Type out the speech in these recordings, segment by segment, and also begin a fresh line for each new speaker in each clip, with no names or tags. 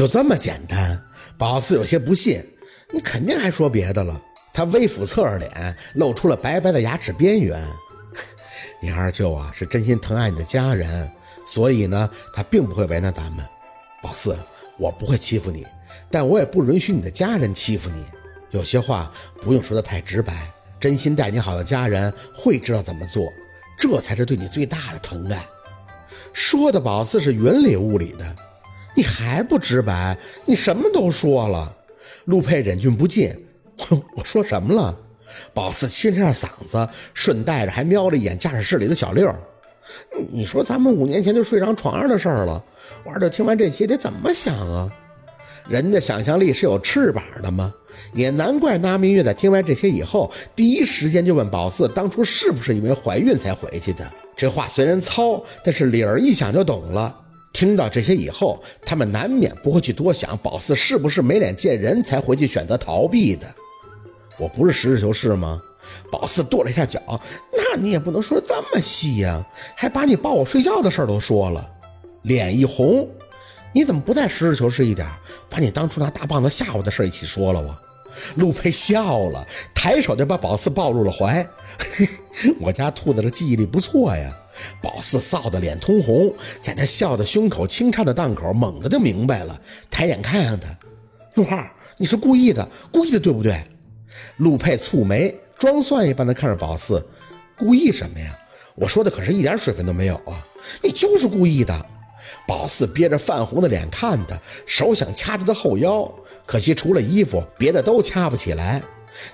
就这么简单？宝四有些不信，你肯定还说别的了。他微俯侧着脸，露出了白白的牙齿边缘。你二舅啊，是真心疼爱你的家人，所以呢，他并不会为难咱们。宝四，我不会欺负你，但我也不允许你的家人欺负你。有些话不用说的太直白，真心待你好的家人会知道怎么做，这才是对你最大的疼爱。说的宝四是云里雾里的，你还不直白？你什么都说了。陆佩忍俊不禁，我说什么了？宝四清了下嗓子，顺带着还瞄了一眼驾驶室里的小六。你说咱们五年前就睡上床上的事儿了，我二舅听完这些得怎么想啊？人的想象力是有翅膀的吗？也难怪那明月在听完这些以后，第一时间就问宝四当初是不是因为怀孕才回去的。这话虽然糙，但是理儿一想就懂了。听到这些以后，他们难免不会去多想宝四是不是没脸见人才回去选择逃避的。我不是实事求是吗？宝四跺了一下脚，那你也不能说这么细呀，还把你抱我睡觉的事儿都说了，脸一红，你怎么不再实事求是一点，把你当初拿大棒子吓我的事儿一起说了？我陆佩笑了，抬手就把宝四抱入了怀。我家兔子的记忆力不错呀。宝四臊得脸通红，在他笑的胸口轻颤的档口，猛地就明白了，抬眼看向他，陆浩，你是故意的，故意的，对不对？陆佩蹙眉，装蒜一般的看着宝四，故意什么呀？我说的可是一点水分都没有啊！你就是故意的。宝四憋着泛红的脸看他，手想掐他的后腰，可惜除了衣服，别的都掐不起来。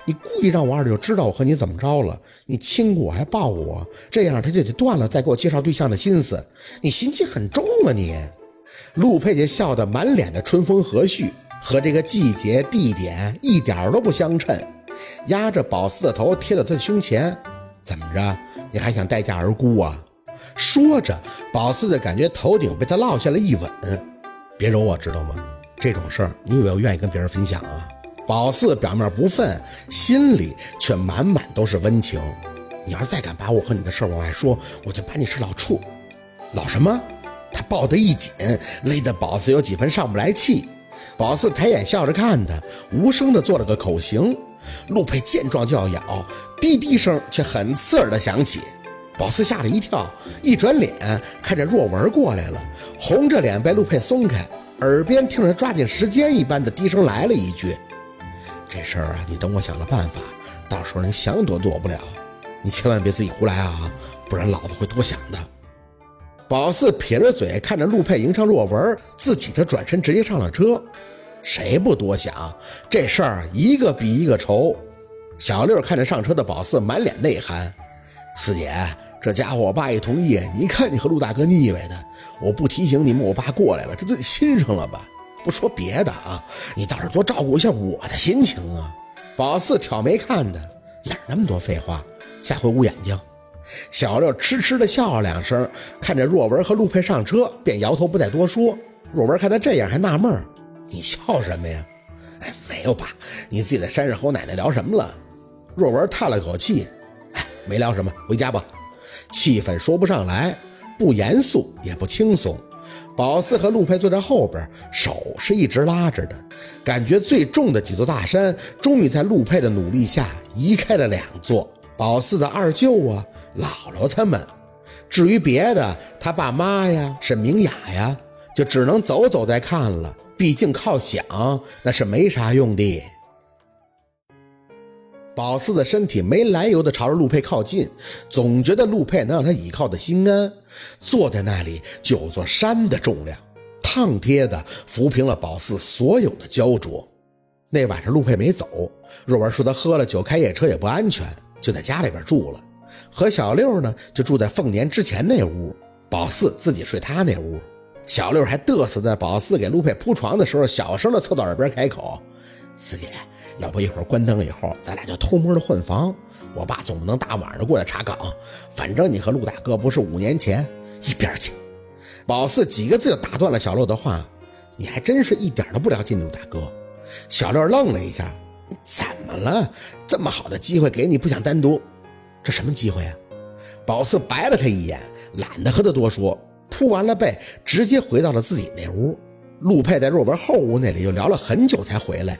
你故意让我二舅知道我和你怎么着了？你亲过我还抱我，这样他就得断了再给我介绍对象的心思。你心机很重啊你！陆佩姐笑得满脸的春风和煦。和这个季节、地点一点都不相称，压着宝四的头贴到他的胸前，怎么着？你还想待价而沽啊？说着，宝四就感觉头顶被他落下了一吻。别揉我，知道吗？这种事儿你以为我愿意跟别人分享啊？宝四表面不忿，心里却满满都是温情。你要是再敢把我和你的事往外说，我就把你是老处。老什么？他抱得一紧，勒得宝四有几分上不来气。宝四抬眼笑着看他，无声的做了个口型。陆佩见状就要咬，滴滴声却很刺耳的响起。宝四吓了一跳，一转脸看着若文过来了，红着脸被陆佩松开，耳边听着抓紧时间一般的低声来了一句：“这事儿啊，你等我想了办法，到时候你想躲躲不了。你千万别自己胡来啊，不然老子会多想的。”宝四撇着嘴看着陆佩迎上若文，自己这转身直接上了车。谁不多想？这事儿一个比一个愁。小六看着上车的宝四，满脸内涵：“四姐，这家伙我爸一同意，你看你和陆大哥腻歪的，我不提醒你们，我爸过来了，这都得亲上了吧？不说别的啊，你倒是多照顾一下我的心情啊。”宝四挑眉看他，哪那么多废话？下回捂眼睛。小六痴痴地笑了两声，看着若文和陆佩上车，便摇头不再多说。若文看他这样，还纳闷儿你笑什么呀？哎，没有吧，你自己在山上和我奶奶聊什么了？”若文叹了口气：“哎，没聊什么，回家吧。”气氛说不上来，不严肃也不轻松。宝四和陆佩坐在后边，手是一直拉着的，感觉最重的几座大山，终于在陆佩的努力下移开了两座。宝四的二舅啊。姥姥他们，至于别的，他爸妈呀，沈明雅呀，就只能走走再看了。毕竟靠想那是没啥用的。宝四的身体没来由的朝着陆佩靠近，总觉得陆佩能让他倚靠的心安。坐在那里，就有座山的重量，烫贴的抚平了宝四所有的焦灼。那晚上陆佩没走，若文说他喝了酒开夜车也不安全，就在家里边住了。和小六呢，就住在凤年之前那屋，宝四自己睡他那屋。小六还嘚瑟，在宝四给陆佩铺床的时候，小声的凑到耳边开口：“四姐，要不一会儿关灯以后，咱俩就偷摸的换房。我爸总不能大晚上过来查岗。反正你和陆大哥不是五年前，一边去。”宝四几个字就打断了小六的话：“你还真是一点都不了解陆大哥。”小六愣了一下：“怎么了？这么好的机会给你，不想单独？”这什么机会啊？宝四白了他一眼，懒得和他多说，铺完了被，直接回到了自己那屋。陆佩在若文后屋那里又聊了很久才回来。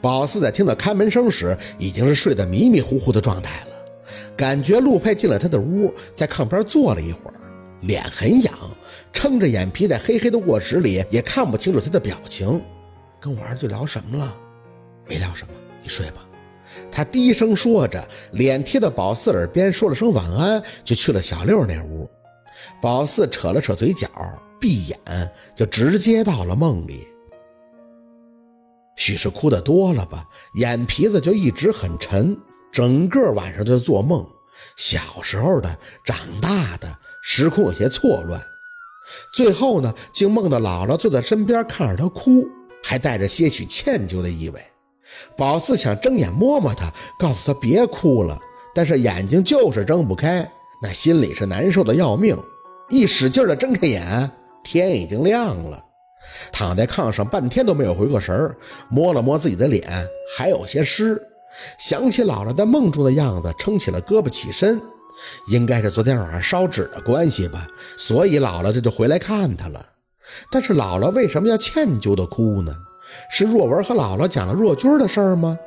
宝四在听到开门声时，已经是睡得迷迷糊糊的状态了。感觉陆佩进了他的屋，在炕边坐了一会儿，脸很痒，撑着眼皮在黑黑的卧室里也看不清楚他的表情。跟我儿子聊什么了？没聊什么，你睡吧。他低声说着，脸贴到宝四耳边说了声晚安，就去了小六那屋。宝四扯了扯嘴角，闭眼就直接到了梦里。许是哭的多了吧，眼皮子就一直很沉，整个晚上都在做梦，小时候的，长大的，时空有些错乱。最后呢，竟梦到姥姥坐在身边看着他哭，还带着些许歉疚的意味。宝四想睁眼摸摸他，告诉他别哭了，但是眼睛就是睁不开，那心里是难受的要命。一使劲的睁开眼，天已经亮了。躺在炕上半天都没有回过神儿，摸了摸自己的脸，还有些湿。想起姥姥在梦中的样子，撑起了胳膊起身，应该是昨天晚上烧纸的关系吧，所以姥姥这就回来看他了。但是姥姥为什么要歉疚的哭呢？是若文和姥姥讲了若君的事儿吗？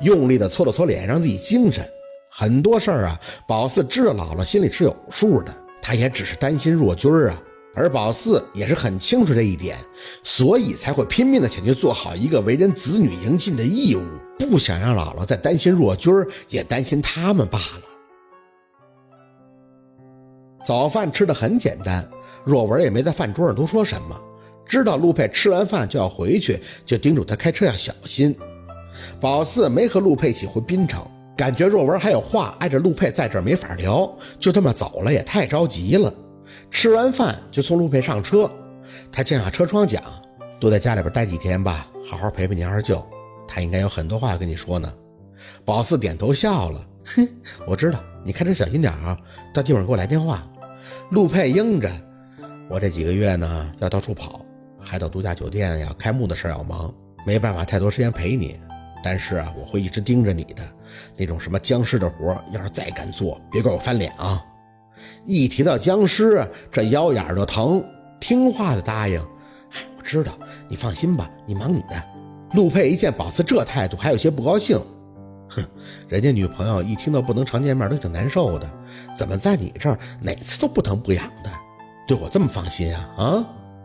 用力的搓了搓脸，让自己精神。很多事儿啊，宝四知道姥姥心里是有数的，他也只是担心若君啊。而宝四也是很清楚这一点，所以才会拼命的想去做好一个为人子女应尽的义务，不想让姥姥再担心若君儿，也担心他们罢了。早饭吃的很简单，若文也没在饭桌上多说什么，知道陆佩吃完饭就要回去，就叮嘱他开车要小心。宝四没和陆佩一起回滨城，感觉若文还有话挨着陆佩在这儿没法聊，就这么走了也太着急了。吃完饭就送陆佩上车，他降下车窗讲：“多在家里边待几天吧，好好陪陪你二舅，他应该有很多话要跟你说呢。”宝四点头笑了：“哼，我知道，你开车小心点啊，到地方给我来电话。”陆佩应着：“我这几个月呢要到处跑，还到度假酒店要开幕的事要忙，没办法太多时间陪你。但是啊，我会一直盯着你的，那种什么僵尸的活，要是再敢做，别怪我翻脸啊。”一提到僵尸，这腰眼就疼，听话的答应。哎，我知道，你放心吧，你忙你的。陆佩一见宝四这态度，还有些不高兴。哼，人家女朋友一听到不能常见面都挺难受的，怎么在你这儿哪次都不疼不痒的？对我这么放心啊？啊！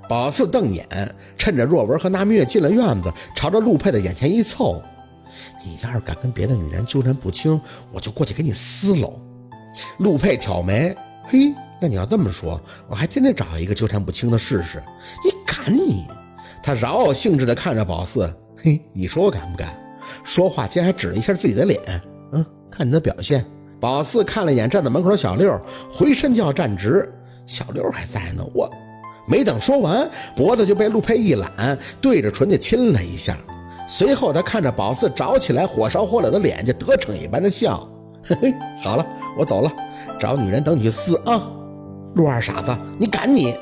宝四瞪眼，趁着若文和那蜜月进了院子，朝着陆佩的眼前一凑：“你要是敢跟别的女人纠缠不清，我就过去给你撕喽！”陆佩挑眉。嘿，那你要这么说，我还真得找一个纠缠不清的试试。你敢你？他饶有兴致地看着宝四。嘿，你说我敢不敢？说话间还指了一下自己的脸。嗯，看你的表现。宝四看了眼站在门口的小六，回身就要站直。小六还在呢。我没等说完，脖子就被陆佩一揽，对着唇就亲了一下。随后他看着宝四着起来火烧火燎的脸，就得逞一般的笑。嘿嘿，好了，我走了。找女人等你去撕啊！陆二傻子，你敢你！